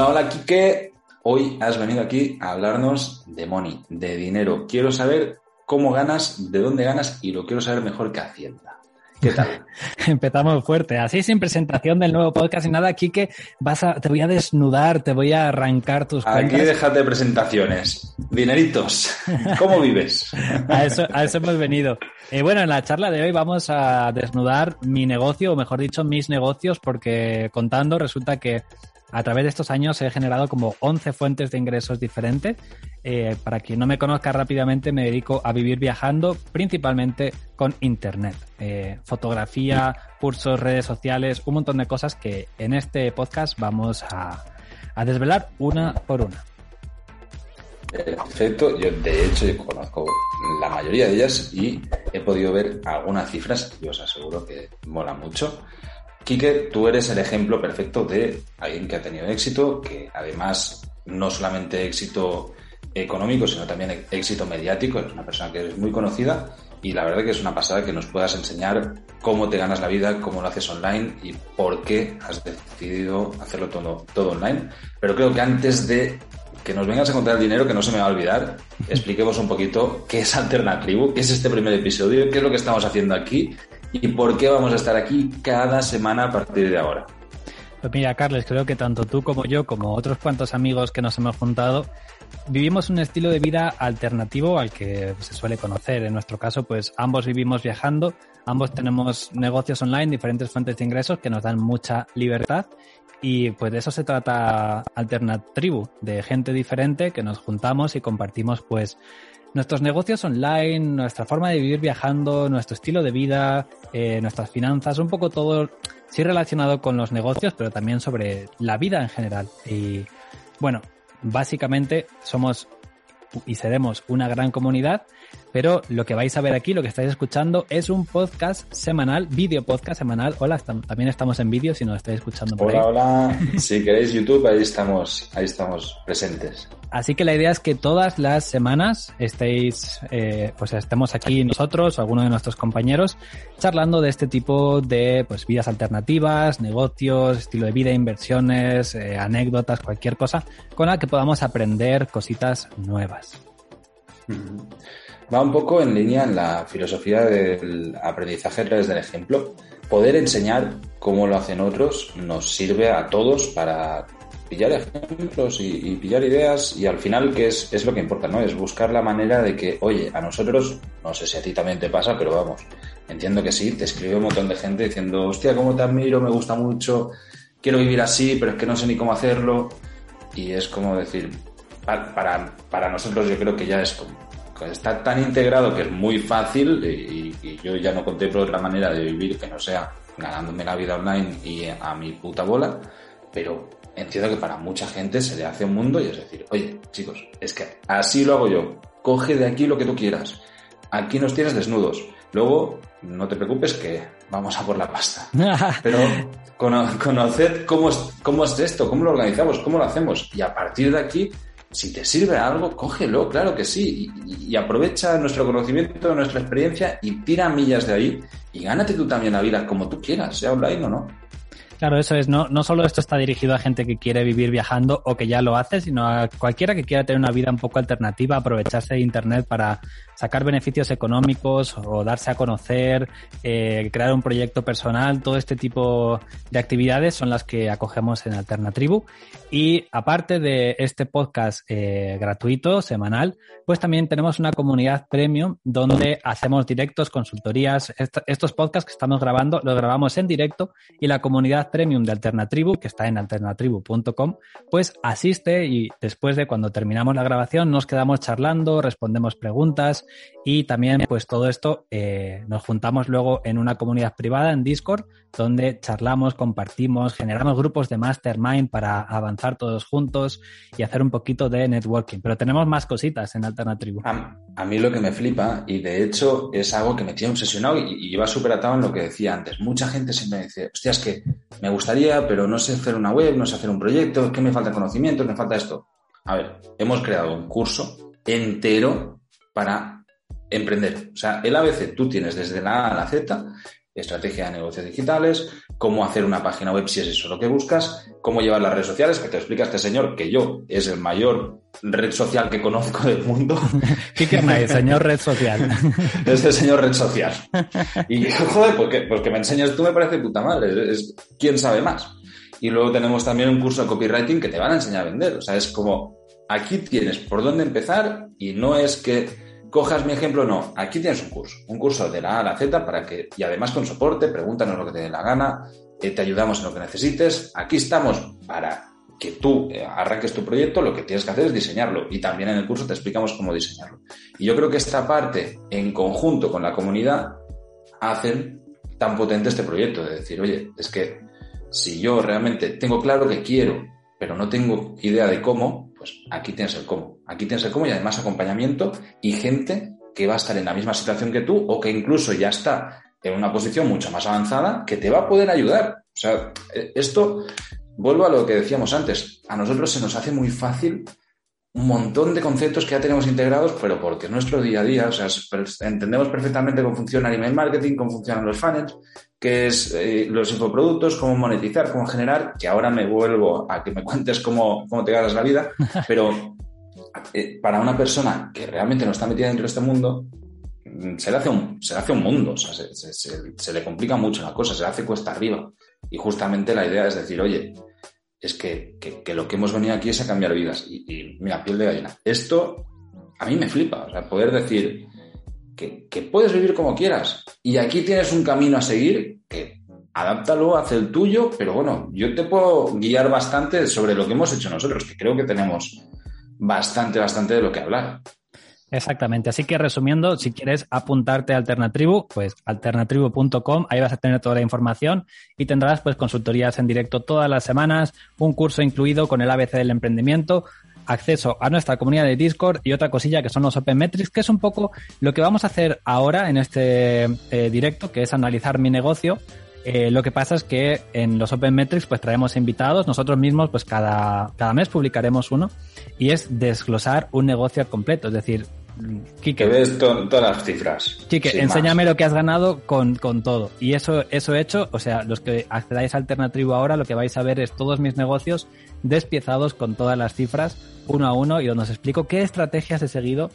Hola, hola, Quique. Hoy has venido aquí a hablarnos de money, de dinero. Quiero saber cómo ganas, de dónde ganas y lo quiero saber mejor que Hacienda. ¿Qué tal? Empezamos fuerte. Así sin presentación del nuevo podcast y nada, Quique, vas a, te voy a desnudar, te voy a arrancar tus Aquí déjate presentaciones. Dineritos, ¿cómo vives? a, eso, a eso hemos venido. Eh, bueno, en la charla de hoy vamos a desnudar mi negocio, o mejor dicho, mis negocios, porque contando resulta que a través de estos años he generado como 11 fuentes de ingresos diferentes. Eh, para quien no me conozca rápidamente, me dedico a vivir viajando, principalmente con Internet. Eh, fotografía, cursos, redes sociales, un montón de cosas que en este podcast vamos a, a desvelar una por una. Perfecto, yo de hecho yo conozco la mayoría de ellas y he podido ver algunas cifras y os aseguro que mola mucho. Quique, tú eres el ejemplo perfecto de alguien que ha tenido éxito, que además no solamente éxito económico, sino también éxito mediático, es una persona que es muy conocida y la verdad que es una pasada que nos puedas enseñar cómo te ganas la vida, cómo lo haces online y por qué has decidido hacerlo todo, todo online. Pero creo que antes de que nos vengas a contar el dinero, que no se me va a olvidar, expliquemos un poquito qué es Alternativo, qué es este primer episodio, qué es lo que estamos haciendo aquí y por qué vamos a estar aquí cada semana a partir de ahora. Pues mira, Carles, creo que tanto tú como yo, como otros cuantos amigos que nos hemos juntado, vivimos un estilo de vida alternativo al que se suele conocer. En nuestro caso, pues ambos vivimos viajando, ambos tenemos negocios online, diferentes fuentes de ingresos que nos dan mucha libertad y pues de eso se trata Alternatribu, de gente diferente que nos juntamos y compartimos pues nuestros negocios online, nuestra forma de vivir viajando, nuestro estilo de vida, eh, nuestras finanzas, un poco todo sí relacionado con los negocios, pero también sobre la vida en general. Y bueno, básicamente somos y seremos una gran comunidad pero lo que vais a ver aquí, lo que estáis escuchando, es un podcast semanal, vídeo podcast semanal. Hola, también estamos en vídeo si nos estáis escuchando por hola, ahí. Hola, Si queréis YouTube, ahí estamos, ahí estamos presentes. Así que la idea es que todas las semanas estéis, eh, pues estemos aquí nosotros o alguno de nuestros compañeros charlando de este tipo de pues vidas alternativas, negocios, estilo de vida, inversiones, eh, anécdotas, cualquier cosa con la que podamos aprender cositas nuevas va un poco en línea en la filosofía del aprendizaje a través del ejemplo. Poder enseñar cómo lo hacen otros nos sirve a todos para pillar ejemplos y, pillar ideas y al final que es, es lo que importa, ¿no? Es buscar la manera de que, oye, a nosotros, no sé si a ti también te pasa, pero vamos, entiendo que sí, te escribe un montón de gente diciendo, hostia, cómo te admiro, me gusta mucho, quiero vivir así, pero es que no sé ni cómo hacerlo. Y es como decir, para, para nosotros yo creo que ya es como, está tan integrado que es muy fácil y, yo ya no contemplo otra manera de vivir que no sea ganándome la vida online y a mi puta bola, pero entiendo que para mucha gente se le hace un mundo y es decir, oye, chicos, es que así lo hago yo, coge de aquí lo que tú quieras, aquí nos tienes desnudos, luego no te preocupes que vamos a por la pasta, pero conoced cómo es, cómo es esto, cómo lo organizamos, cómo lo hacemos. Y a partir de aquí si te sirve algo, cógelo, claro que sí, y, aprovecha nuestro conocimiento, nuestra experiencia y tira millas de ahí y gánate tú también la vida como tú quieras, sea online o no. Claro, eso es. No, no solo esto está dirigido a gente que quiere vivir viajando o que ya lo hace, sino a cualquiera que quiera tener una vida un poco alternativa, aprovecharse de Internet para sacar beneficios económicos o darse a conocer, eh, crear un proyecto personal. Todo este tipo de actividades son las que acogemos en Alternatribu. Y aparte de este podcast eh, gratuito, semanal, pues también tenemos una comunidad premium donde hacemos directos, consultorías. estos podcasts que estamos grabando los grabamos en directo y la comunidad premium de Alternatribu, que está en alternatribu.com, pues asiste y después de cuando terminamos la grabación nos quedamos charlando, respondemos preguntas y también pues todo esto eh, nos juntamos luego en una comunidad privada en Discord donde charlamos, compartimos, generamos grupos de mastermind para avanzar todos juntos y hacer un poquito de networking. Pero tenemos más cositas en Alternatribu. A, mí lo que me flipa y de hecho es algo que me tiene obsesionado y, y iba súper atado en lo que decía antes. Mucha gente siempre dice, hostia, es que me gustaría, pero no sé hacer una web, no sé hacer un proyecto, es que me falta conocimiento, me falta esto. A ver, hemos creado un curso entero para emprender. O sea, el ABC tú tienes desde la A a la Z estrategia de negocios digitales, cómo hacer una página web si es eso lo que buscas, cómo llevar las redes sociales, que te explica este señor que yo es el mayor red social que conozco del mundo. Quique el señor red social. es el señor red social. Y joder, porque, pues que me enseñas tú me parece puta madre, es, quién sabe más. Y luego tenemos también un curso de copywriting que te van a enseñar a vender. O sea, es como, aquí tienes por dónde empezar y no es que cojas mi ejemplo, no. Aquí tienes un curso, un curso de la A a la Z para que, y además con soporte, pregúntanos lo que te dé la gana, eh, te ayudamos en lo que necesites. Aquí estamos para que tú eh, arranques tu proyecto, lo que tienes que hacer es diseñarlo. Y también en el curso te explicamos cómo diseñarlo. Y yo creo que esta parte, en conjunto con la comunidad, hacen tan potente este proyecto. De decir, oye, es que si yo realmente tengo claro que quiero, pero no tengo idea de cómo, pues aquí tienes el cómo. Aquí tienes el cómo y además acompañamiento y gente que va a estar en la misma situación que tú o que incluso ya está en una posición mucho más avanzada que te va a poder ayudar. O sea, e, esto, vuelvo a lo que decíamos antes, a nosotros se nos hace muy fácil un montón de conceptos que ya tenemos integrados, pero porque es nuestro día a día, o sea, entendemos perfectamente cómo funciona el email marketing, cómo funcionan los funnels, qué es eh, los infoproductos, cómo monetizar, cómo generar, que ahora me vuelvo a que me cuentes cómo, cómo te ganas la vida, pero eh, para una persona que realmente no está metida dentro de este mundo, mm, se le hace un, se le hace un mundo, o sea, se, se le complica mucho la cosa, se le hace cuesta arriba. Y justamente la idea es decir, oye, es que, lo que hemos venido aquí es a cambiar vidas. Y, mira, piel de gallina. Esto a mí me flipa. O sea, poder decir que, puedes vivir como quieras. Y aquí tienes un camino a seguir que adáptalo, haz el tuyo, pero bueno, yo te puedo guiar bastante sobre lo que hemos hecho nosotros, que creo que tenemos bastante, bastante de lo que hablar. Exactamente. Así que resumiendo, si quieres apuntarte a Alternatribu, pues alternatribu.com, ahí vas a tener toda la información y tendrás pues consultorías en directo todas las semanas, un curso incluido con el ABC del emprendimiento, acceso a nuestra comunidad de Discord y otra cosilla que son los Open Metrics, que es un poco lo que vamos a hacer ahora en este eh, directo, que es analizar mi negocio. Eh, lo que pasa es que en los Open Metrics pues traemos invitados, nosotros mismos pues cada, cada mes publicaremos uno y es desglosar un negocio completo, es decir, Quique. ves todas las cifras. Quique, enséñame lo que has ganado con, todo. Y eso, eso hecho, o sea, los que accedáis a Alternativo ahora, lo que vais a ver es todos mis negocios despiezados con todas las cifras, uno a uno, y donde os explico qué estrategias he seguido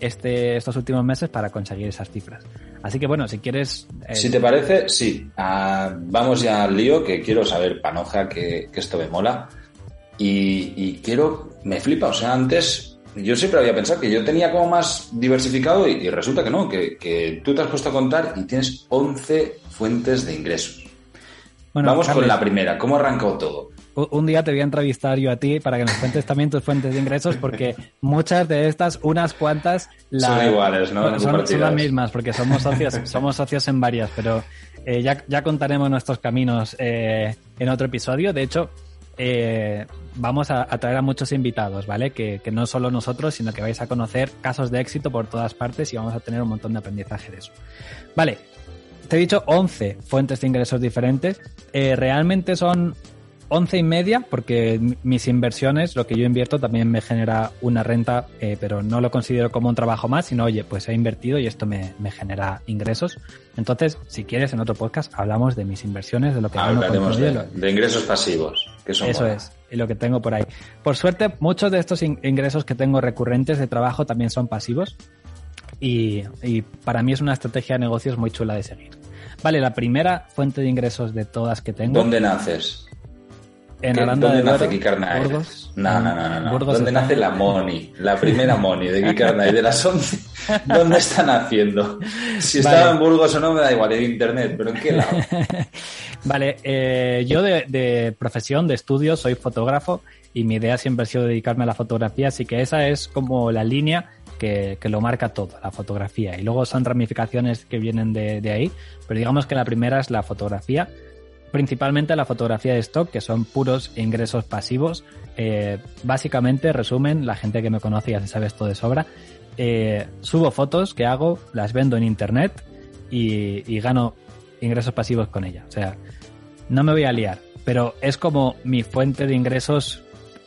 este, estos últimos meses para conseguir esas cifras. Así que bueno, si quieres... Eh, si te parece, sí. Ah, vamos ya al lío, que quiero saber, Panoja, que, esto me mola. Y, y quiero, me flipa, o sea, antes yo siempre había pensado que yo tenía como más diversificado y, resulta que no, que, tú te has puesto a contar y tienes 11 fuentes de ingresos. Vamos con la primera, ¿cómo arrancó todo? Un día te voy a entrevistar yo a ti para que nos cuentes también tus fuentes de ingresos, porque muchas de estas, unas cuantas, son iguales, ¿no? Son, las mismas, porque somos socios, somos socios en varias, pero eh, ya, ya contaremos nuestros caminos eh, en otro episodio. De hecho, eh, vamos a, traer a muchos invitados, ¿vale? Que, no solo nosotros, sino que vais a conocer casos de éxito por todas partes y vamos a tener un montón de aprendizaje de eso. Vale, te he dicho 11 fuentes de ingresos diferentes. Eh, realmente son 11 y media, porque mis inversiones, lo que yo invierto, también me genera una renta, eh, pero no lo considero como un trabajo más, sino, oye, pues he invertido y esto me, genera ingresos. Entonces, si quieres, en otro podcast hablamos de mis inversiones, de lo que Hablaremos de, de, ingresos pasivos, que son Eso es, y lo que tengo por ahí. Por suerte, muchos de estos ingresos que tengo recurrentes de trabajo también son pasivos. Y, y para mí es una estrategia de negocios muy chula de seguir. Vale, la primera fuente de ingresos de todas que tengo. ¿Dónde naces? En ¿Dónde nace Kikarnay? No, no, no, no. ¿Dónde nace la Moni? La primera Moni de Kikarnay, de las 11. ¿Dónde está naciendo? Si estaba en Burgos o no, me da igual, en internet, pero ¿en qué lado? vale, eh, yo de, de, profesión, de estudio, soy fotógrafo y mi idea siempre ha sido dedicarme a la fotografía, así que esa es como la línea que, que, lo marca todo, la fotografía. Y luego son ramificaciones que vienen de, de ahí, pero digamos que la primera es la fotografía principalmente la fotografía de stock, que son puros ingresos pasivos. Eh, básicamente, resumen, la gente que me conoce ya se sabe esto de sobra. Eh, subo fotos que hago, las vendo en internet y, gano ingresos pasivos con ella. O sea, no me voy a liar, pero es como mi fuente de ingresos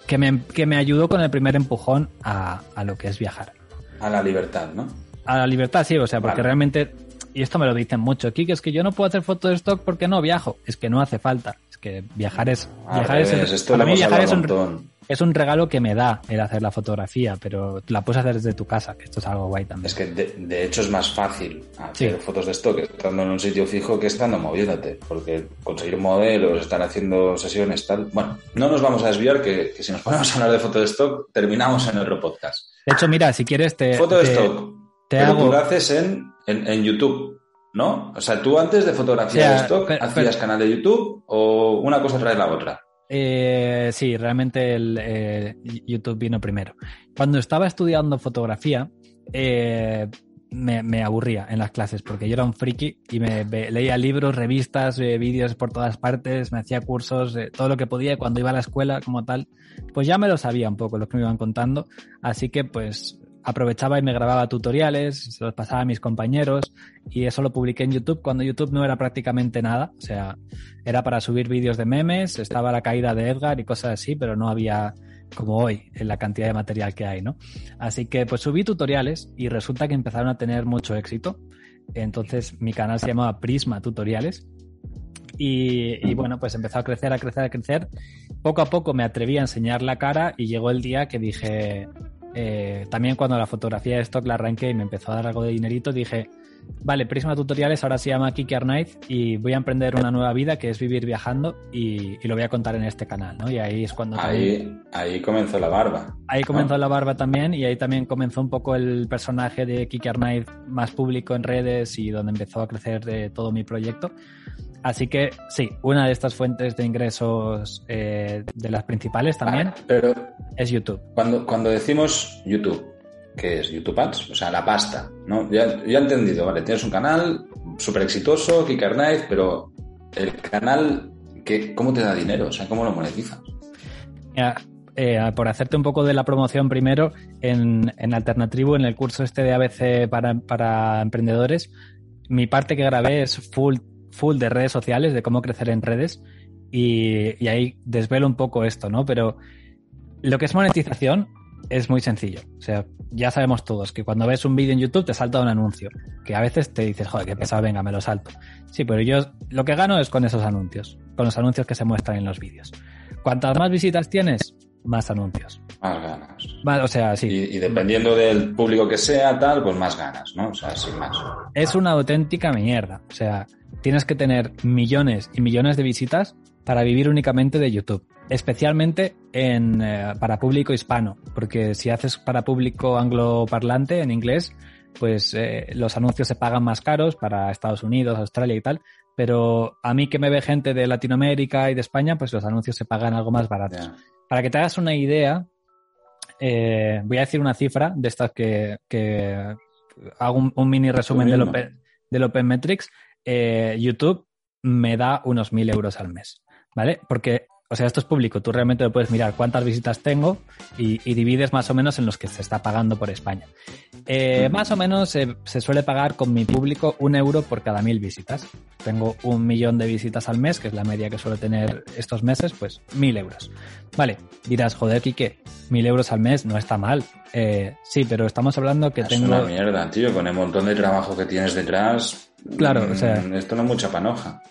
que me, que me ayudó con el primer empujón a, a, lo que es viajar. A la libertad, ¿no? A la libertad, sí, o sea, porque realmente y esto me lo dicen mucho, Kike, es que yo no puedo hacer fotos de stock porque no viajo. Es que no hace falta. Es que viajar es... Viajar es, esto mí viajar es un, es un regalo que me da el hacer la fotografía, pero la puedes hacer desde tu casa, que esto es algo guay también. Es que de, hecho es más fácil hacer fotos de stock estando en un sitio fijo que estando moviéndote, porque conseguir modelos, estar haciendo sesiones, tal. Bueno, no nos vamos a desviar, que, si nos ponemos a hablar de fotos de stock, terminamos en otro podcast. De hecho, mira, si quieres te. Foto de stock. Te pero tú lo haces en, en, YouTube. ¿No? O sea, tú antes de fotografía de stock, ¿hacías canal de YouTube o una cosa trae la otra? Eh, sí, realmente el, eh, YouTube vino primero. Cuando estaba estudiando fotografía, eh, me, aburría en las clases porque yo era un friki y me, leía libros, revistas, eh, vídeos por todas partes, me hacía cursos, todo lo que podía cuando iba a la escuela como tal, pues ya me lo sabía un poco lo que me iban contando, así que pues aprovechaba y me grababa tutoriales, se los pasaba a mis compañeros y eso lo publiqué en YouTube cuando YouTube no era prácticamente nada, o sea, era para subir vídeos de memes, estaba la caída de Edgar y cosas así, pero no había como hoy en la cantidad de material que hay, ¿no? Así que pues subí tutoriales y resulta que empezaron a tener mucho éxito. Entonces mi canal se llamaba Prisma Tutoriales y, y, bueno, pues empezó a crecer, a crecer, a crecer. Poco a poco me atreví a enseñar la cara y llegó el día que dije, eh, también cuando la fotografía de stock la arranqué y me empezó a dar algo de dinerito, dije, vale, Prisma Tutoriales ahora se llama Kiki Arnaiz y voy a emprender una nueva vida que es vivir viajando y, lo voy a contar en este canal, ¿no? Y ahí es cuando... Ahí, ahí comenzó la barba. Ahí comenzó la barba también y ahí también comenzó un poco el personaje de Kiki Arnaiz más público en redes y donde empezó a crecer de todo mi proyecto. Así que sí, una de estas fuentes de ingresos eh, de las principales también pero es YouTube. Cuando, cuando decimos YouTube, ¿qué es YouTube Ads? O sea, la pasta, ¿no? Ya, ya he entendido, vale, tienes un canal súper exitoso, Kicker Knife, pero el canal, ¿qué, ¿cómo te da dinero? O sea, ¿cómo lo monetizas? Eh, por hacerte un poco de la promoción primero, en, en Alternatribu, en el curso este de ABC para, para emprendedores, mi parte que grabé es full full de redes sociales, de cómo crecer en redes, y, ahí desvelo un poco esto, ¿no? Pero lo que es monetización es muy sencillo. O sea, ya sabemos todos que cuando ves un vídeo en YouTube te salta un anuncio, que a veces te dices, joder, qué pesado, venga, me lo salto. Sí, pero yo lo que gano es con esos anuncios, con los anuncios que se muestran en los vídeos. Cuantas más visitas tienes, más anuncios. Más ganas. o sea, sí. Y, dependiendo del público que sea, tal, pues más ganas, ¿no? O sea, sin más. Es una auténtica mierda. O sea, tienes que tener millones y millones de visitas para vivir únicamente de YouTube. Especialmente en, eh, para público hispano, porque si haces para público angloparlante en inglés, pues eh, los anuncios se pagan más caros para Estados Unidos, Australia y tal, pero a mí que me ve gente de Latinoamérica y de España, pues los anuncios se pagan algo más baratos. Para que te hagas una idea, eh, voy a decir una cifra de estas que, hago un, mini resumen del Open, del Open Metrics. Eh, YouTube me da unos mil euros al mes, ¿vale? Porque o sea, esto es público, tú realmente lo puedes mirar cuántas visitas tengo y, divides más o menos en los que se está pagando por España. Eh, más o menos se suele pagar con mi público un euro por cada mil visitas. Tengo un millón de visitas al mes, que es la media que suelo tener estos meses, pues mil euros. Vale, dirás, joder, Kike, mil euros al mes no está mal. Eh, sí, pero estamos hablando que tengo... Es una mierda, tío, con el montón de trabajo que tienes detrás. Claro, o sea... Mm, esto no es mucha panoja.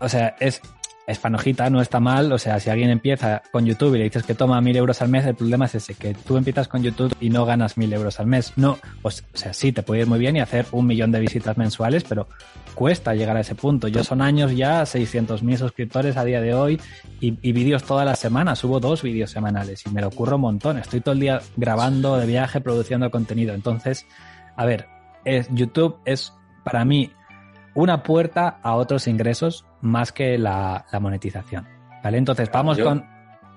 O sea, es, es panojita, no está mal. O sea, si alguien empieza con YouTube y le dices que toma mil euros al mes, el problema es ese, que tú empiezas con YouTube y no ganas mil euros al mes. No, o sea, sí, te puede ir muy bien y hacer un millón de visitas mensuales, pero cuesta llegar a ese punto. Yo son años ya, 600.000 suscriptores a día de hoy y, y vídeos todas las semanas. Subo dos vídeos semanales y me lo ocurro un montón. Estoy todo el día grabando de viaje, produciendo contenido. Entonces, a ver, es, YouTube es para mí una puerta a otros ingresos más que la, monetización. ¿Vale? Entonces, vamos con.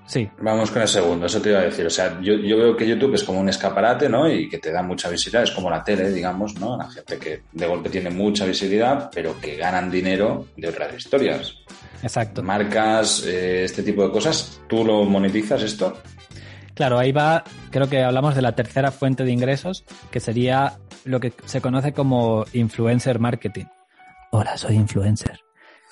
Sí. Vamos con el segundo, eso te iba a decir. O sea, yo, yo, veo que YouTube es como un escaparate, ¿no? Y que te da mucha visibilidad, es como la tele, digamos, ¿no? La gente que de golpe tiene mucha visibilidad, pero que ganan dinero de otras historias. Exacto. Marcas, eh, este tipo de cosas, ¿tú lo monetizas esto? Claro, ahí va, creo que hablamos de la tercera fuente de ingresos, que sería lo que se conoce como influencer marketing hola, soy influencer.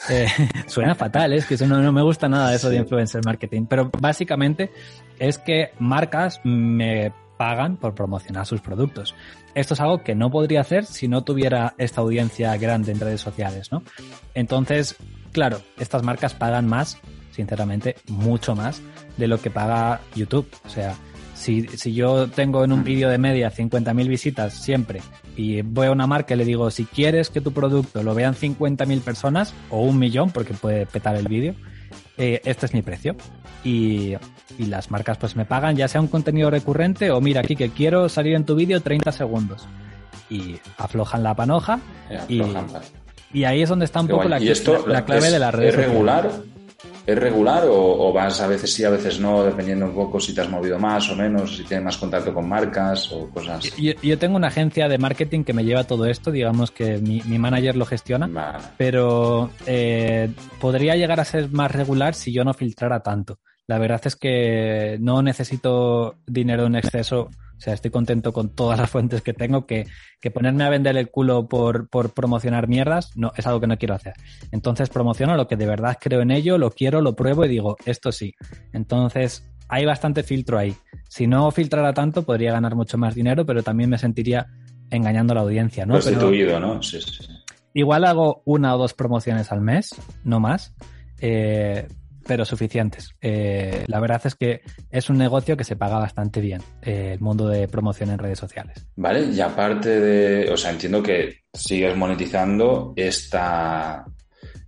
Eh, suena fatal, es que eso no, me gusta nada eso de influencer marketing, pero básicamente es que marcas me pagan por promocionar sus productos. Esto es algo que no podría hacer si no tuviera esta audiencia grande en redes sociales, ¿no? Entonces, claro, estas marcas pagan más, sinceramente, mucho más de lo que paga YouTube. O sea, si, si yo tengo en un vídeo de media 50.000 visitas siempre y voy a una marca y le digo, si quieres que tu producto lo vean 50.000 personas o un millón, porque puede petar el vídeo, eh, este es mi precio. Y, y, las marcas pues me pagan ya sea un contenido recurrente o mira aquí que quiero salir en tu vídeo 30 segundos. Y aflojan la panoja. y, y, ahí es donde está un poco la, la, clave de la red. ¿Es regular? ¿Es regular o, vas a veces sí, a veces no, dependiendo un poco si te has movido más o menos, si tienes más contacto con marcas o cosas? Yo, yo tengo una agencia de marketing que me lleva todo esto, digamos que mi, mi manager lo gestiona, pero eh, podría llegar a ser más regular si yo no filtrara tanto. La verdad es que no necesito dinero en exceso. O sea, estoy contento con todas las fuentes que tengo, que, que ponerme a vender el culo por, por, promocionar mierdas, no, es algo que no quiero hacer. Entonces promociono lo que de verdad creo en ello, lo quiero, lo pruebo y digo, esto sí. Entonces, hay bastante filtro ahí. Si no filtrara tanto, podría ganar mucho más dinero, pero también me sentiría engañando a la audiencia, ¿no? Prostituido, ¿no? Sí, sí. Igual hago una o dos promociones al mes, no más. Eh, pero suficientes. Eh, la verdad es que es un negocio que se paga bastante bien, eh, el mundo de promoción en redes sociales. Vale, y aparte de, o sea, entiendo que sigues monetizando esta,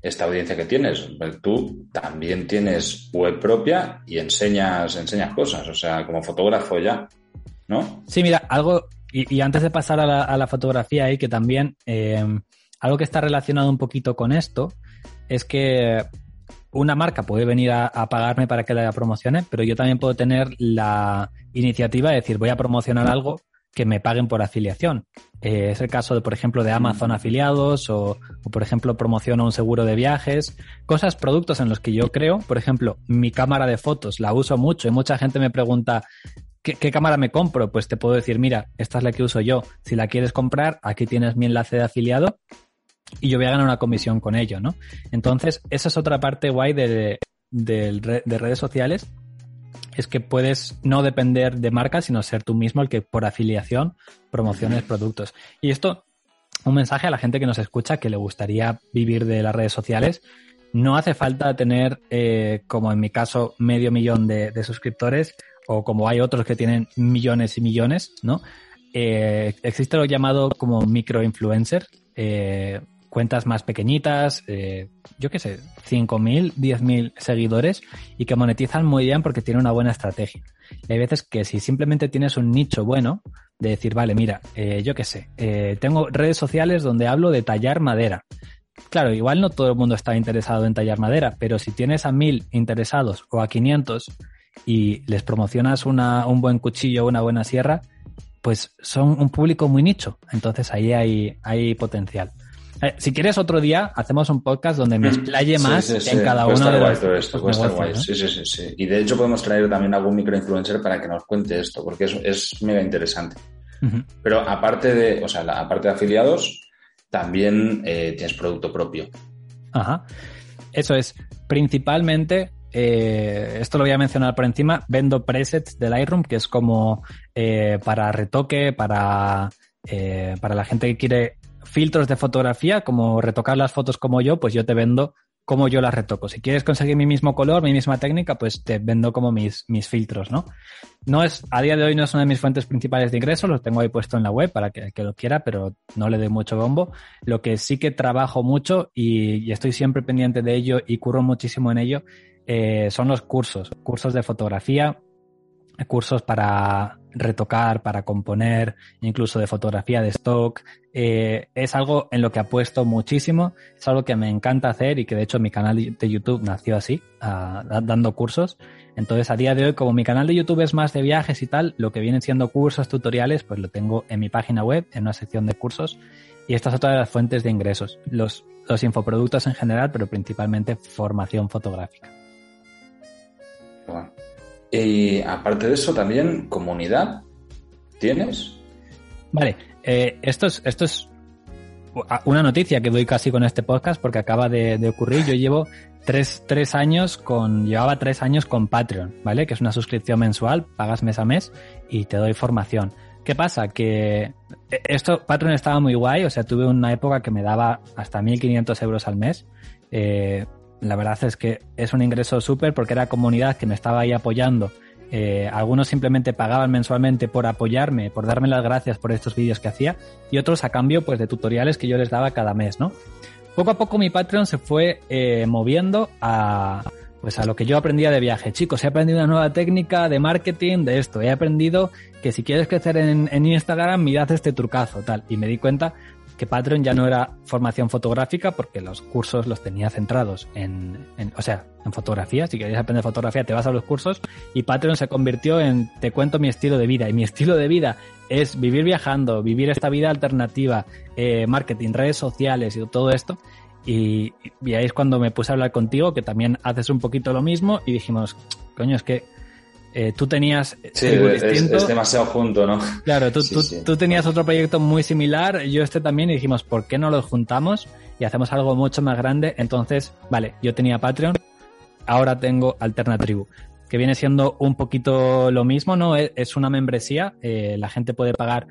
esta audiencia que tienes. Tú también tienes web propia y enseñas, enseñas cosas, o sea, como fotógrafo ya, ¿no? Sí, mira, algo, y, antes de pasar a la, fotografía ahí, que también, eh, algo que está relacionado un poquito con esto, es que una marca puede venir a, pagarme para que la promocione, pero yo también puedo tener la iniciativa de decir, voy a promocionar algo que me paguen por afiliación. Eh, es el caso, de, por ejemplo, de Amazon afiliados o, por ejemplo, promociono un seguro de viajes. Cosas, productos en los que yo creo. Por ejemplo, mi cámara de fotos la uso mucho y mucha gente me pregunta, ¿qué, ¿qué, cámara me compro? Pues te puedo decir, mira, esta es la que uso yo. Si la quieres comprar, aquí tienes mi enlace de afiliado y yo voy a ganar una comisión con ello, ¿no? Entonces, esa es otra parte guay de, de, redes sociales, es que puedes no depender de marcas, sino ser tú mismo el que por afiliación promociones productos. Y esto, un mensaje a la gente que nos escucha que le gustaría vivir de las redes sociales. No hace falta tener, eh, como en mi caso, medio millón de, suscriptores o como hay otros que tienen millones y millones, ¿no? Eh, existe lo llamado como microinfluencer. Eh, cuentas más pequeñitas, eh, yo qué sé, 5.000, 10.000 seguidores y que monetizan muy bien porque tienen una buena estrategia. Y hay veces que si simplemente tienes un nicho bueno, de decir, vale, mira, eh, yo qué sé, eh, tengo redes sociales donde hablo de tallar madera. Claro, igual no todo el mundo está interesado en tallar madera, pero si tienes a 1.000 interesados o a 500 y les promocionas una, un buen cuchillo una buena sierra, pues son un público muy nicho. Entonces ahí hay, hay potencial. Eh, si quieres otro día, hacemos un podcast donde me explaye más en cada uno de los, guay Sí, sí, sí, sí. Y de hecho podemos traer también algún microinfluencer para que nos cuente esto, porque es, es mega interesante. Pero aparte de, o sea, aparte de afiliados, también eh, tienes producto propio. Ajá. Eso es. Principalmente, eh, esto lo voy a mencionar por encima, vendo presets de Lightroom, que es como para retoque, para, para la gente que quiere filtros de fotografía, como retocar las fotos como yo, pues yo te vendo como yo las retoco. Si quieres conseguir mi mismo color, mi misma técnica, pues te vendo como mis, mis filtros, ¿no? No es, a día de hoy no es una de mis fuentes principales de ingresos, lo tengo ahí puesto en la web para que, que lo quiera, pero no le doy mucho bombo. Lo que sí que trabajo mucho y, estoy siempre pendiente de ello y curro muchísimo en ello, eh, son los cursos, cursos de fotografía, cursos para retocar, para componer, incluso de fotografía de stock. Eh, es algo en lo que apuesto muchísimo, es algo que me encanta hacer y que de hecho mi canal de YouTube nació así, dando cursos. Entonces a día de hoy, como mi canal de YouTube es más de viajes y tal, lo que vienen siendo cursos, tutoriales, pues lo tengo en mi página web, en una sección de cursos. Y esta es otra de las fuentes de ingresos, los, los infoproductos en general, pero principalmente formación fotográfica. Y aparte de eso, también comunidad. ¿Tienes? Vale, eh, esto, es, esto es una noticia que doy casi con este podcast porque acaba de, ocurrir. Yo llevo tres, tres años con, llevaba tres años con Patreon, ¿vale? Que es una suscripción mensual, pagas mes a mes y te doy formación. ¿Qué pasa? Que esto, Patreon estaba muy guay, o sea, tuve una época que me daba hasta 1.500 euros al mes. Eh, la verdad es que es un ingreso súper porque era comunidad que me estaba ahí apoyando. Eh, algunos simplemente pagaban mensualmente por apoyarme, por darme las gracias por estos vídeos que hacía y otros a cambio pues de tutoriales que yo les daba cada mes, ¿no? Poco a poco mi Patreon se fue eh, moviendo a pues a lo que yo aprendía de viaje. Chicos, he aprendido una nueva técnica de marketing de esto. He aprendido que si quieres crecer en, en Instagram, mirad este trucazo, tal. Y me di cuenta que Patreon ya no era formación fotográfica porque los cursos los tenía centrados en, o sea, en fotografía. Si querías aprender fotografía, te vas a los cursos y Patreon se convirtió en te cuento mi estilo de vida. Y mi estilo de vida es vivir viajando, vivir esta vida alternativa, eh, marketing, redes sociales y todo esto. Y, y ahí es cuando me puse a hablar contigo, que también haces un poquito lo mismo, y dijimos, coño, es que eh, tú tenías... Sí, es, demasiado junto, ¿no? Claro, tú, tú, tenías otro proyecto muy similar, yo este también, y dijimos, ¿por qué no los juntamos y hacemos algo mucho más grande? Entonces, vale, yo tenía Patreon, ahora tengo Alternatribu, que viene siendo un poquito lo mismo, ¿no? Es una membresía, eh, la gente puede pagar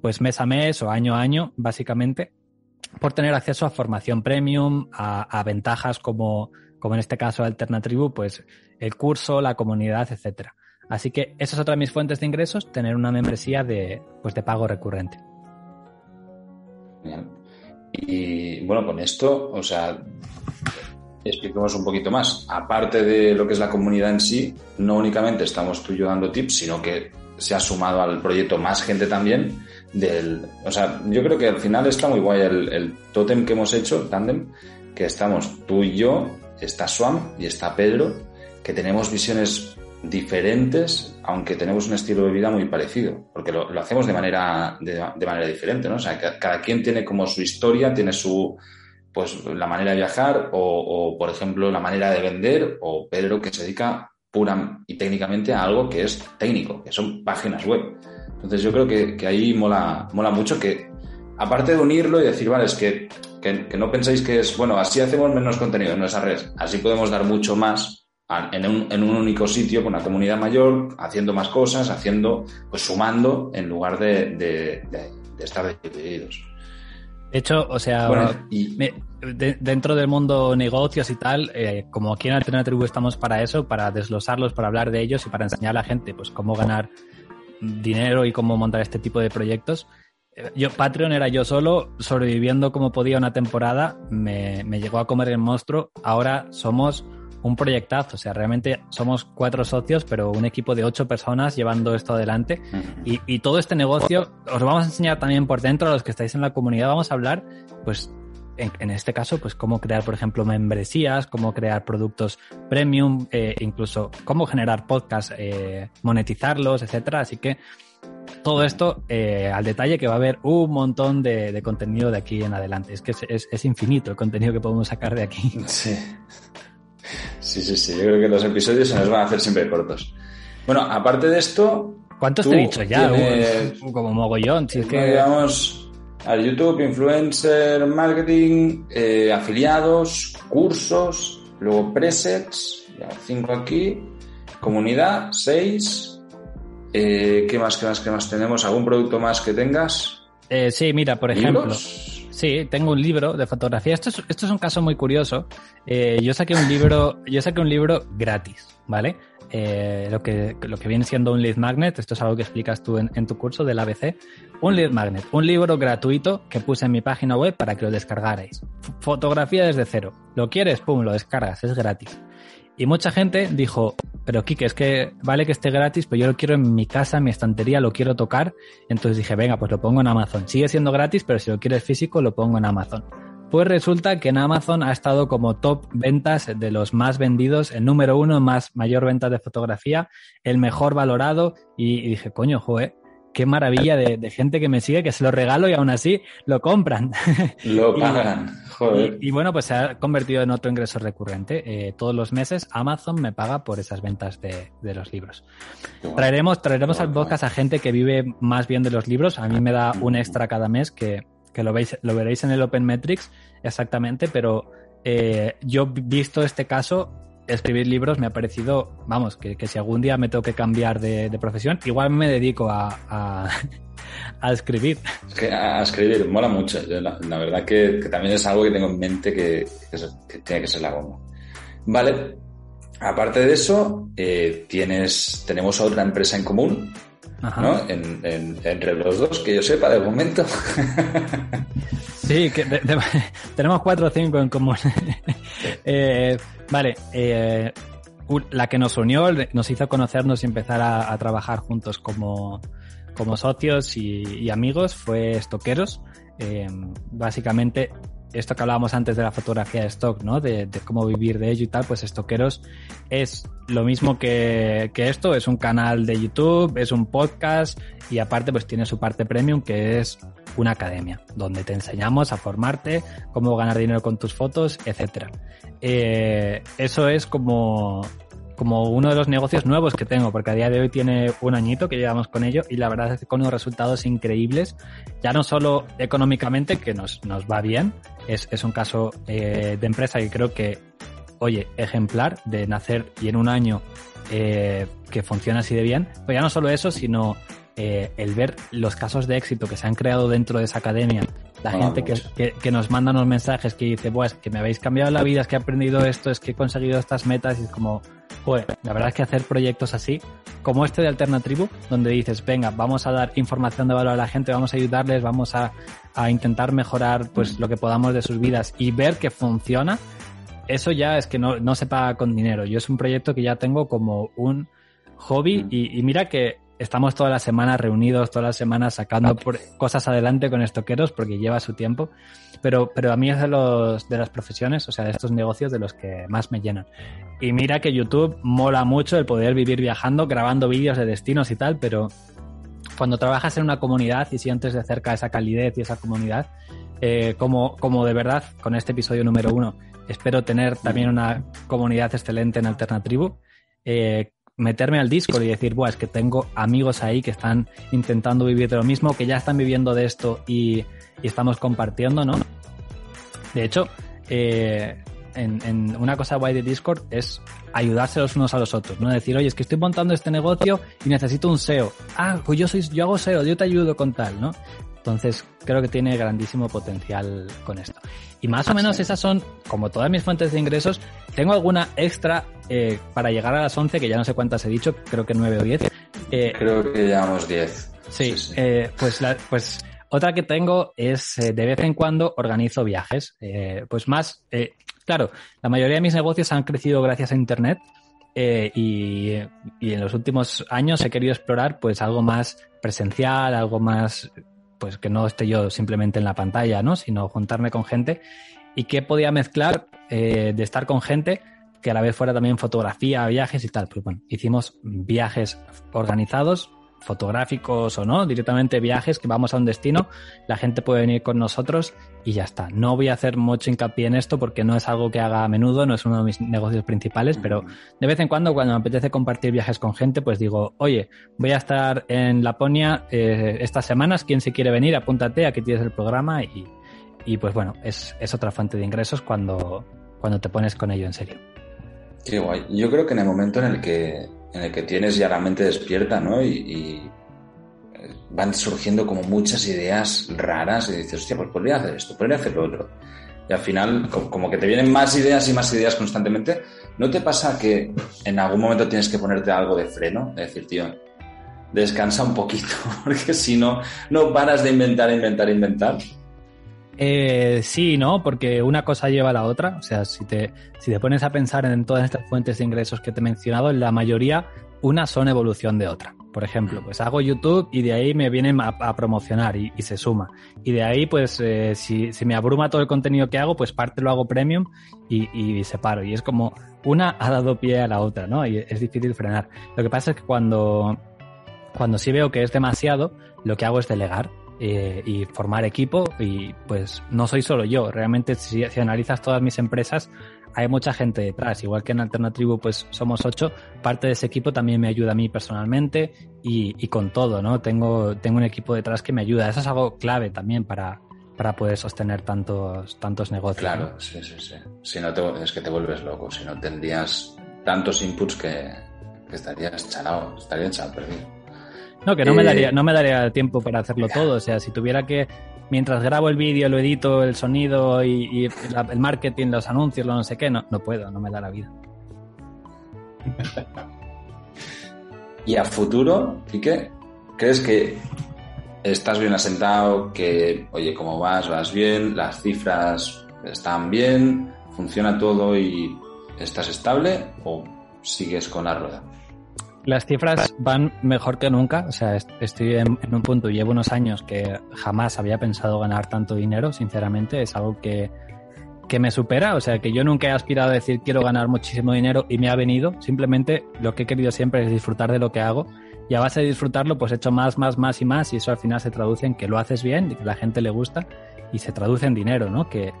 pues mes a mes o año a año, básicamente, por tener acceso a formación premium, a, a ventajas como como en este caso Alternatribu, pues el curso, la comunidad, etcétera. Así que esa es otra de mis fuentes de ingresos, tener una membresía de, pues de pago recurrente. Y bueno, con esto, o sea, expliquemos un poquito más. Aparte de lo que es la comunidad en sí, no únicamente estamos tú y yo dando tips, sino que se ha sumado al proyecto más gente también. Del, o sea, yo creo que al final está muy guay el, el tótem que hemos hecho, Tandem, que estamos tú y yo está Swam y está Pedro, que tenemos visiones diferentes, aunque tenemos un estilo de vida muy parecido, porque lo, hacemos de manera, de, manera diferente, ¿no? O sea, cada quien tiene como su historia, tiene su, pues, la manera de viajar o, por ejemplo, la manera de vender, o Pedro que se dedica pura y técnicamente a algo que es técnico, que son páginas web. Entonces yo creo que, que ahí mola, mola mucho que, aparte de unirlo y decir, vale, es que que, no penséis que es, bueno, así hacemos menos contenido en nuestra red, así podemos dar mucho más en un, en un, único sitio con una comunidad mayor, haciendo más cosas, haciendo, pues sumando en lugar de, de, estar divididos. De hecho, o sea, dentro del mundo negocios y tal, eh, como aquí en Alternative estamos para eso, para desglosarlos, para hablar de ellos y para enseñar a la gente pues cómo ganar dinero y cómo montar este tipo de proyectos. Yo, Patreon era yo solo, sobreviviendo como podía una temporada, me, llegó a comer el monstruo. Ahora somos un proyectazo, o sea, realmente somos cuatro socios, pero un equipo de ocho personas llevando esto adelante. Y, todo este negocio os lo vamos a enseñar también por dentro a los que estáis en la comunidad. Vamos a hablar, pues, en, este caso, pues cómo crear, por ejemplo, membresías, cómo crear productos premium, eh, incluso cómo generar podcasts, eh, monetizarlos, etcétera. Así que todo esto eh, al detalle que va a haber un montón de, contenido de aquí en adelante. Es que es, infinito el contenido que podemos sacar de aquí. Sí. Sí, sí, sí. Yo creo que los episodios se nos van a hacer siempre cortos. Bueno, aparte de esto. ¿Cuántos te he dicho ya? como mogollón. Si es que. Vamos al YouTube, influencer, marketing, eh, afiliados, cursos, luego presets, ya cinco aquí, comunidad, seis, eh, ¿Qué más, qué más, qué más tenemos? ¿Algún producto más que tengas? Eh, sí, mira, por ejemplo. Sí, tengo un libro de fotografía. Esto es, esto es un caso muy curioso. Eh, yo saqué un libro, yo saqué un libro gratis, ¿vale? lo, que, lo que viene siendo un lead magnet, esto es algo que explicas tú en, en, tu curso del ABC, un lead magnet, un libro gratuito que puse en mi página web para que lo descargarais. Fotografía desde cero. ¿Lo quieres? Pum, lo descargas, es gratis. Y mucha gente dijo, pero Kike, es que vale que esté gratis, pero yo lo quiero en mi casa, en mi estantería, lo quiero tocar. Entonces dije, venga, pues lo pongo en Amazon. Sigue siendo gratis, pero si lo quieres físico, lo pongo en Amazon. Pues resulta que en Amazon ha estado como top ventas de los más vendidos, el número uno más mayor venta de fotografía, el mejor valorado. Y, dije, coño, joder, qué maravilla de, gente que me sigue, que se lo regalo y aún así lo compran. Lo pagan. Joder. Y, bueno, pues se ha convertido en otro ingreso recurrente. Eh, todos los meses Amazon me paga por esas ventas de, los libros. Traeremos, traeremos al podcast a gente que vive más bien de los libros. A mí me da un extra cada mes que, lo, veis, lo veréis en el Open Metrics exactamente, pero eh, yo visto este caso, escribir libros me ha parecido, vamos, que, si algún día me tengo que cambiar de, profesión, igual me dedico a, a, escribir. Es que a escribir mola mucho. la, verdad que, también es algo que tengo en mente que, tiene que ser la bomba. Vale. Aparte de eso, eh, tienes, tenemos otra empresa en común, ¿no? entre los dos, que yo sepa de momento. Sí, que tenemos cuatro o cinco en común. eh, Vale, eh, la que nos unió, nos hizo conocernos y empezar a, trabajar juntos como, como socios y, amigos fue Estoqueros. Eh, básicamente, esto que hablábamos antes de la fotografía de stock, ¿no? De, cómo vivir de ello y tal, pues Estoqueros es lo mismo que, que, esto, es un canal de YouTube, es un podcast y aparte pues tiene su parte premium que es una academia, donde te enseñamos a formarte, cómo ganar dinero con tus fotos, etcétera. Eh, eso es como, como uno de los negocios nuevos que tengo, porque a día de hoy tiene un añito que llevamos con ello y la verdad es que con unos resultados increíbles, ya no solo económicamente, que nos, nos va bien, es, es un caso eh, de empresa que creo que, oye, ejemplar de nacer y en un año eh, que funciona así de bien, pues ya no solo eso, sino eh, el ver los casos de éxito que se han creado dentro de esa academia, la gente que, que, nos manda unos mensajes que dice, pues que me habéis cambiado la vida, es que he aprendido esto, es que he conseguido estas metas, y es como, pues la verdad es que hacer proyectos así, como este de Alternatribu, donde dices, venga, vamos a dar información de valor a la gente, vamos a ayudarles, vamos a, a intentar mejorar pues lo que podamos de sus vidas y ver que funciona, eso ya es que no, no se paga con dinero. Yo es un proyecto que ya tengo como un hobby y, y mira que estamos todas las semanas reunidos, todas las semanas sacando cosas adelante con estoqueros porque lleva su tiempo. Pero, pero a mí es de, los, de las profesiones, o sea, de estos negocios de los que más me llenan. Y mira que YouTube mola mucho el poder vivir viajando, grabando vídeos de destinos y tal, pero cuando trabajas en una comunidad y sientes de cerca esa calidez y esa comunidad, eh, como, como de verdad con este episodio número uno, espero tener también una comunidad excelente en Alternatribu. Eh, meterme al Discord y decir, Buah, es que tengo amigos ahí que están intentando vivir de lo mismo, que ya están viviendo de esto y, estamos compartiendo, ¿no? De hecho, eh, en, una cosa guay de Discord es ayudarse los unos a los otros, ¿no? Decir, oye, es que estoy montando este negocio y necesito un SEO. Ah, pues yo soy, yo hago SEO, yo te ayudo con tal, ¿no? Entonces, creo que tiene grandísimo potencial con esto. Y más o menos esas son, como todas mis fuentes de ingresos, tengo alguna extra eh, para llegar a las 11, que ya no sé cuántas he dicho, creo que 9 o 10. Eh, creo que llevamos 10. Sí, Eh, pues, pues otra que tengo es eh, de vez en cuando organizo viajes. Eh, pues más, claro, la mayoría de mis negocios han crecido gracias a Internet. Y, y, en los últimos años he querido explorar pues algo más presencial, algo más pues que no esté yo simplemente en la pantalla, ¿no? Sino juntarme con gente y que podía mezclar eh, de estar con gente que a la vez fuera también fotografía, viajes y tal. Pues bueno, hicimos viajes organizados, fotográficos o no, directamente viajes que vamos a un destino, la gente puede venir con nosotros y ya está. No voy a hacer mucho hincapié en esto porque no es algo que haga a menudo, no es uno de mis negocios principales, pero de vez en cuando cuando me apetece compartir viajes con gente, pues digo, oye, voy a estar en Laponia eh, estas semanas, quien se quiere venir, apúntate, aquí tienes el programa y, y pues bueno, es, es otra fuente de ingresos cuando, cuando te pones con ello en serio. Qué guay. Yo creo que en el momento en el que en el que tienes ya la mente despierta, ¿no? Y, van surgiendo como muchas ideas raras y dices, hostia, pues podría hacer esto, podría hacer lo otro. Y al final, como que te vienen más ideas y más ideas constantemente. ¿No te pasa que en algún momento tienes que ponerte algo de freno? Es decir, tío, descansa un poquito, porque si no, no paras de inventar, inventar, inventar. Eh, sí, ¿no? Porque una cosa lleva a la otra. O sea, si te, si te pones a pensar en todas estas fuentes de ingresos que te he mencionado, la mayoría, una son evolución de otra. Por ejemplo, pues hago YouTube y de ahí me vienen a, promocionar y, se suma. Y de ahí, pues, eh, si, si, me abruma todo el contenido que hago, pues parte lo hago premium y, y separo. Y es como una ha dado pie a la otra, ¿no? Y es difícil frenar. Lo que pasa es que cuando, cuando sí veo que es demasiado, lo que hago es delegar eh, y formar equipo y pues no soy solo yo, realmente si, analizas todas mis empresas hay mucha gente detrás, igual que en Alternatribu pues somos ocho, parte de ese equipo también me ayuda a mí personalmente y, y con todo, ¿no? Tengo, tengo un equipo detrás que me ayuda, eso es algo clave también para, para poder sostener tantos, tantos negocios. Claro, sí, sí, sí. Si no te, es que te vuelves loco, si no tendrías tantos inputs que, que estarías chalado, estarías echado perdido. No, que no, me eh, daría, no me daría tiempo para hacerlo todo. O sea, si tuviera que, mientras grabo el vídeo, lo edito, el sonido y, el marketing, los anuncios, lo no sé qué, no, no puedo, no me da la vida. y a futuro, qué ¿crees que estás bien asentado? Que, oye, ¿cómo vas? ¿Vas bien? ¿Las cifras están bien? ¿Funciona todo y estás estable? ¿O sigues con la rueda? Las cifras van mejor que nunca. O sea, estoy en, un punto, llevo unos años que jamás había pensado ganar tanto dinero, sinceramente. Es algo que, que me supera. O sea, que yo nunca he aspirado a decir quiero ganar muchísimo dinero y me ha venido. Simplemente lo que he querido siempre es disfrutar de lo que hago. Y a base de disfrutarlo, pues he hecho más, más, más y más. Y eso al final se traduce en que lo haces bien y que la gente le gusta. Y se traduce en dinero, ¿no? Que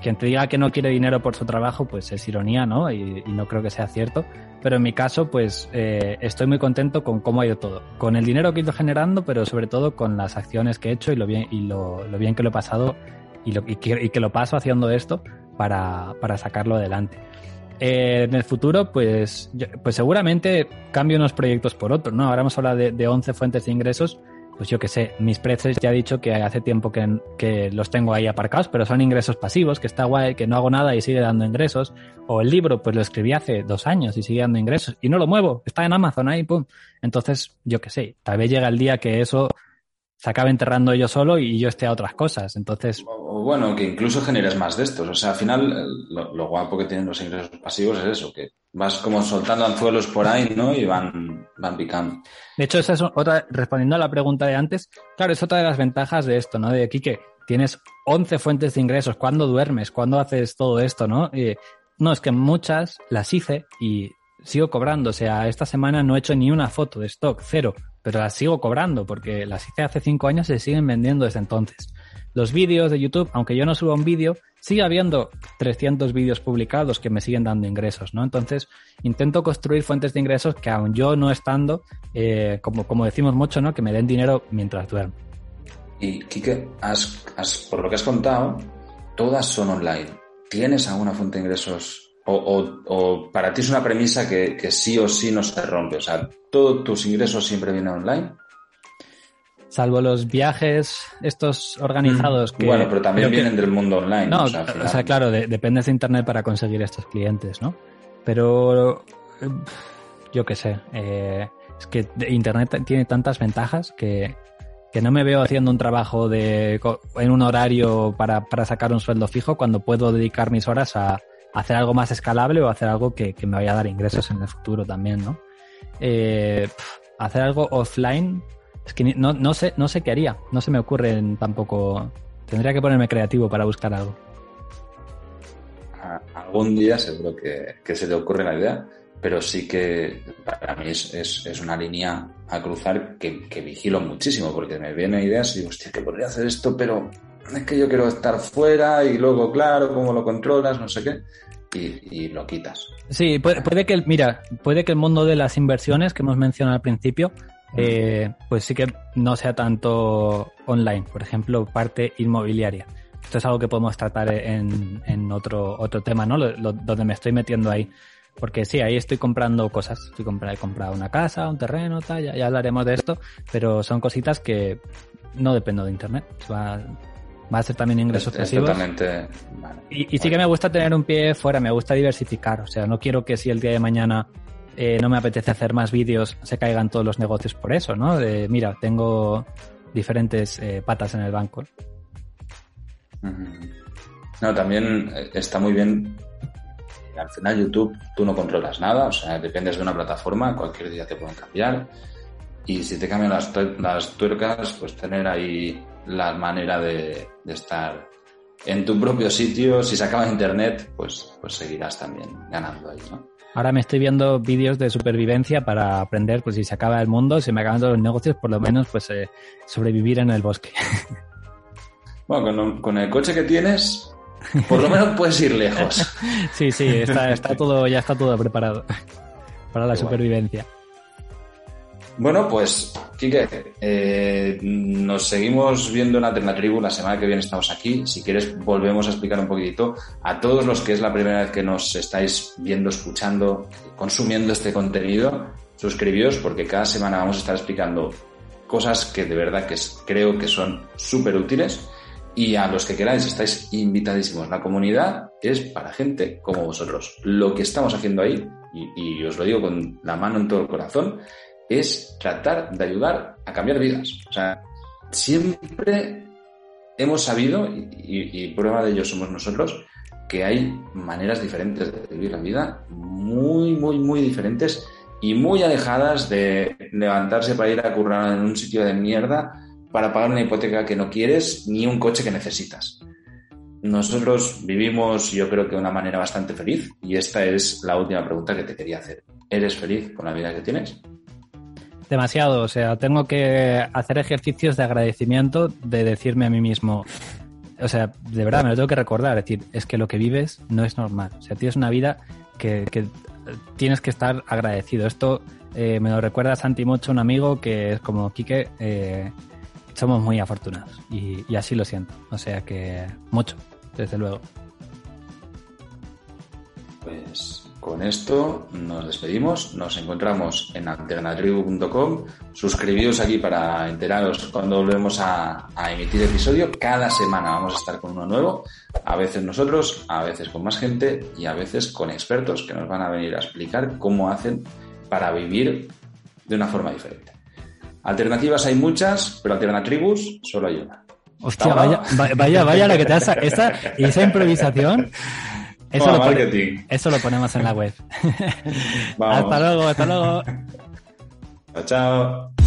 quien te diga que no quiere dinero por su trabajo, pues es ironía, ¿no? Y, no creo que sea cierto. Pero en mi caso, pues eh, estoy muy contento con cómo ha ido todo. Con el dinero que he ido generando, pero sobre todo con las acciones que he hecho y lo bien, y lo, bien que lo he pasado y, lo, y, que, lo paso haciendo esto para, para sacarlo adelante. Eh, en el futuro, pues, pues seguramente cambio unos proyectos por otros, ¿no? Ahora hemos hablado de, de 11 fuentes de ingresos pues yo qué sé, mis precios ya he dicho que hace tiempo que, que, los tengo ahí aparcados, pero son ingresos pasivos, que está guay, que no hago nada y sigue dando ingresos. O el libro, pues lo escribí hace dos años y sigue dando ingresos y no lo muevo, está en Amazon ahí, pum. Entonces, yo qué sé, tal vez llega el día que eso se acabe enterrando yo solo y yo esté a otras cosas. Entonces. O, bueno, que incluso generes más de estos. O sea, al final, lo, guapo que tienen los ingresos pasivos es eso, que vas como soltando anzuelos por ahí, ¿no? Y van, van picando. De hecho, esa es otra, respondiendo a la pregunta de antes, claro, es otra de las ventajas de esto, ¿no? De aquí que tienes 11 fuentes de ingresos. ¿Cuándo duermes? ¿Cuándo haces todo esto, no? no, es que muchas las hice y sigo cobrando. O sea, esta semana no he hecho ni una foto de stock, cero pero las sigo cobrando porque las hice hace cinco años y se siguen vendiendo desde entonces. Los vídeos de YouTube, aunque yo no suba un vídeo, sigue habiendo 300 vídeos publicados que me siguen dando ingresos, ¿no? Entonces, intento construir fuentes de ingresos que aun yo no estando, eh, como, como decimos mucho, ¿no? Que me den dinero mientras duermo. Y, Kike, por lo que has contado, todas son online. ¿Tienes alguna fuente de ingresos o, para ti es una premisa que, sí o sí no se rompe? O sea, ¿todos tus ingresos siempre vienen online? Salvo los viajes estos organizados. Mm. bueno, pero también vienen del mundo online. No, o sea, claro, dependes de Internet para conseguir estos clientes, ¿no? Pero eh, yo qué sé, eh, es que Internet tiene tantas ventajas que, que no me veo haciendo un trabajo de, en un horario para, para sacar un sueldo fijo cuando puedo dedicar mis horas a, hacer algo más escalable o hacer algo que, me vaya a dar ingresos en el futuro también, ¿no? Eh, hacer algo offline, es que no, no, sé, no sé qué haría, no se me ocurre tampoco. Tendría que ponerme creativo para buscar algo. Algún día seguro que, se te ocurre la idea, pero sí que para mí es, una línea a cruzar que, que, vigilo muchísimo, porque me vienen ideas y digo, hostia, que podría hacer esto, pero es que yo quiero estar fuera y luego, claro, cómo lo controlas, no sé qué y, lo quitas. Sí, puede, que, mira, puede que el mundo de las inversiones que hemos mencionado al principio, eh, pues sí que no sea tanto online, por ejemplo, parte inmobiliaria. Esto es algo que podemos tratar en, en otro, otro tema, ¿no? donde me estoy metiendo ahí. Porque sí, ahí estoy comprando cosas. Estoy comprando, he comprado una casa, un terreno, tal, ya, ya hablaremos de esto, pero son cositas que no dependo de internet. Va, va a ser también ingresos pasivos. Totalmente. y, sí que me gusta tener un pie fuera, me gusta diversificar. O sea, no quiero que si el día de mañana eh, no me apetece hacer más vídeos, se caigan todos los negocios por eso, ¿no? De, mira, tengo diferentes eh, patas en el banco. No, también eh, está muy bien. Al final YouTube tú no controlas nada, o sea, dependes de una plataforma, cualquier día te pueden cambiar. Y si te cambian las, las tuercas, pues tener ahí la manera de, estar en tu propio sitio. Si se acaba internet, pues, pues seguirás también ganando ahí, ¿no? Ahora me estoy viendo vídeos de supervivencia para aprender, pues si se acaba el mundo, si me acaban todos los negocios, por lo menos pues eh, sobrevivir en el bosque. Bueno, con, el coche que tienes, por lo menos puedes ir lejos. sí, sí, está, está todo, ya está todo preparado para la supervivencia. Bueno, pues, Kike, eh, nos seguimos viendo en Alternatribu. La semana que viene estamos aquí. Si quieres, volvemos a explicar un poquitito a todos los que es la primera vez que nos estáis viendo, escuchando, consumiendo este contenido. Suscribíos porque cada semana vamos a estar explicando cosas que de verdad que creo que son súper útiles. Y a los que queráis, estáis invitadísimos. La comunidad es para gente como vosotros. Lo que estamos haciendo ahí, y, y os lo digo con la mano en todo el corazón, es tratar de ayudar a cambiar vidas. O sea, siempre hemos sabido, y, prueba de ello somos nosotros, que hay maneras diferentes de vivir la vida, muy, muy, muy diferentes y muy alejadas de levantarse para ir a currar en un sitio de mierda para pagar una hipoteca que no quieres ni un coche que necesitas. Nosotros vivimos, yo creo que de una manera bastante feliz y esta es la última pregunta que te quería hacer. ¿Eres feliz con la vida que tienes? Demasiado, o sea, tengo que hacer ejercicios de agradecimiento de decirme a mí mismo, o sea, de verdad me lo tengo que recordar, es decir, es que lo que vives no es normal, o sea, tienes una vida que, tienes que estar agradecido. Esto eh, me lo recuerda Santi Mocho, un amigo que es como Quique, eh, somos muy afortunados y, y así lo siento, o sea que mucho, desde luego. Pues con esto nos despedimos, nos encontramos en alternatribu.com, suscribíos aquí para enteraros cuando volvemos a, emitir episodio, cada semana vamos a estar con uno nuevo, a veces nosotros, a veces con más gente y a veces con expertos que nos van a venir a explicar cómo hacen para vivir de una forma diferente. Alternativas hay muchas, pero alternatribus solo hay una. Hostia, vaya, vaya, vaya la que te hace esa, esa improvisación. Eso, lo, eso lo ponemos en la web. hasta luego, hasta luego. Chao, chao.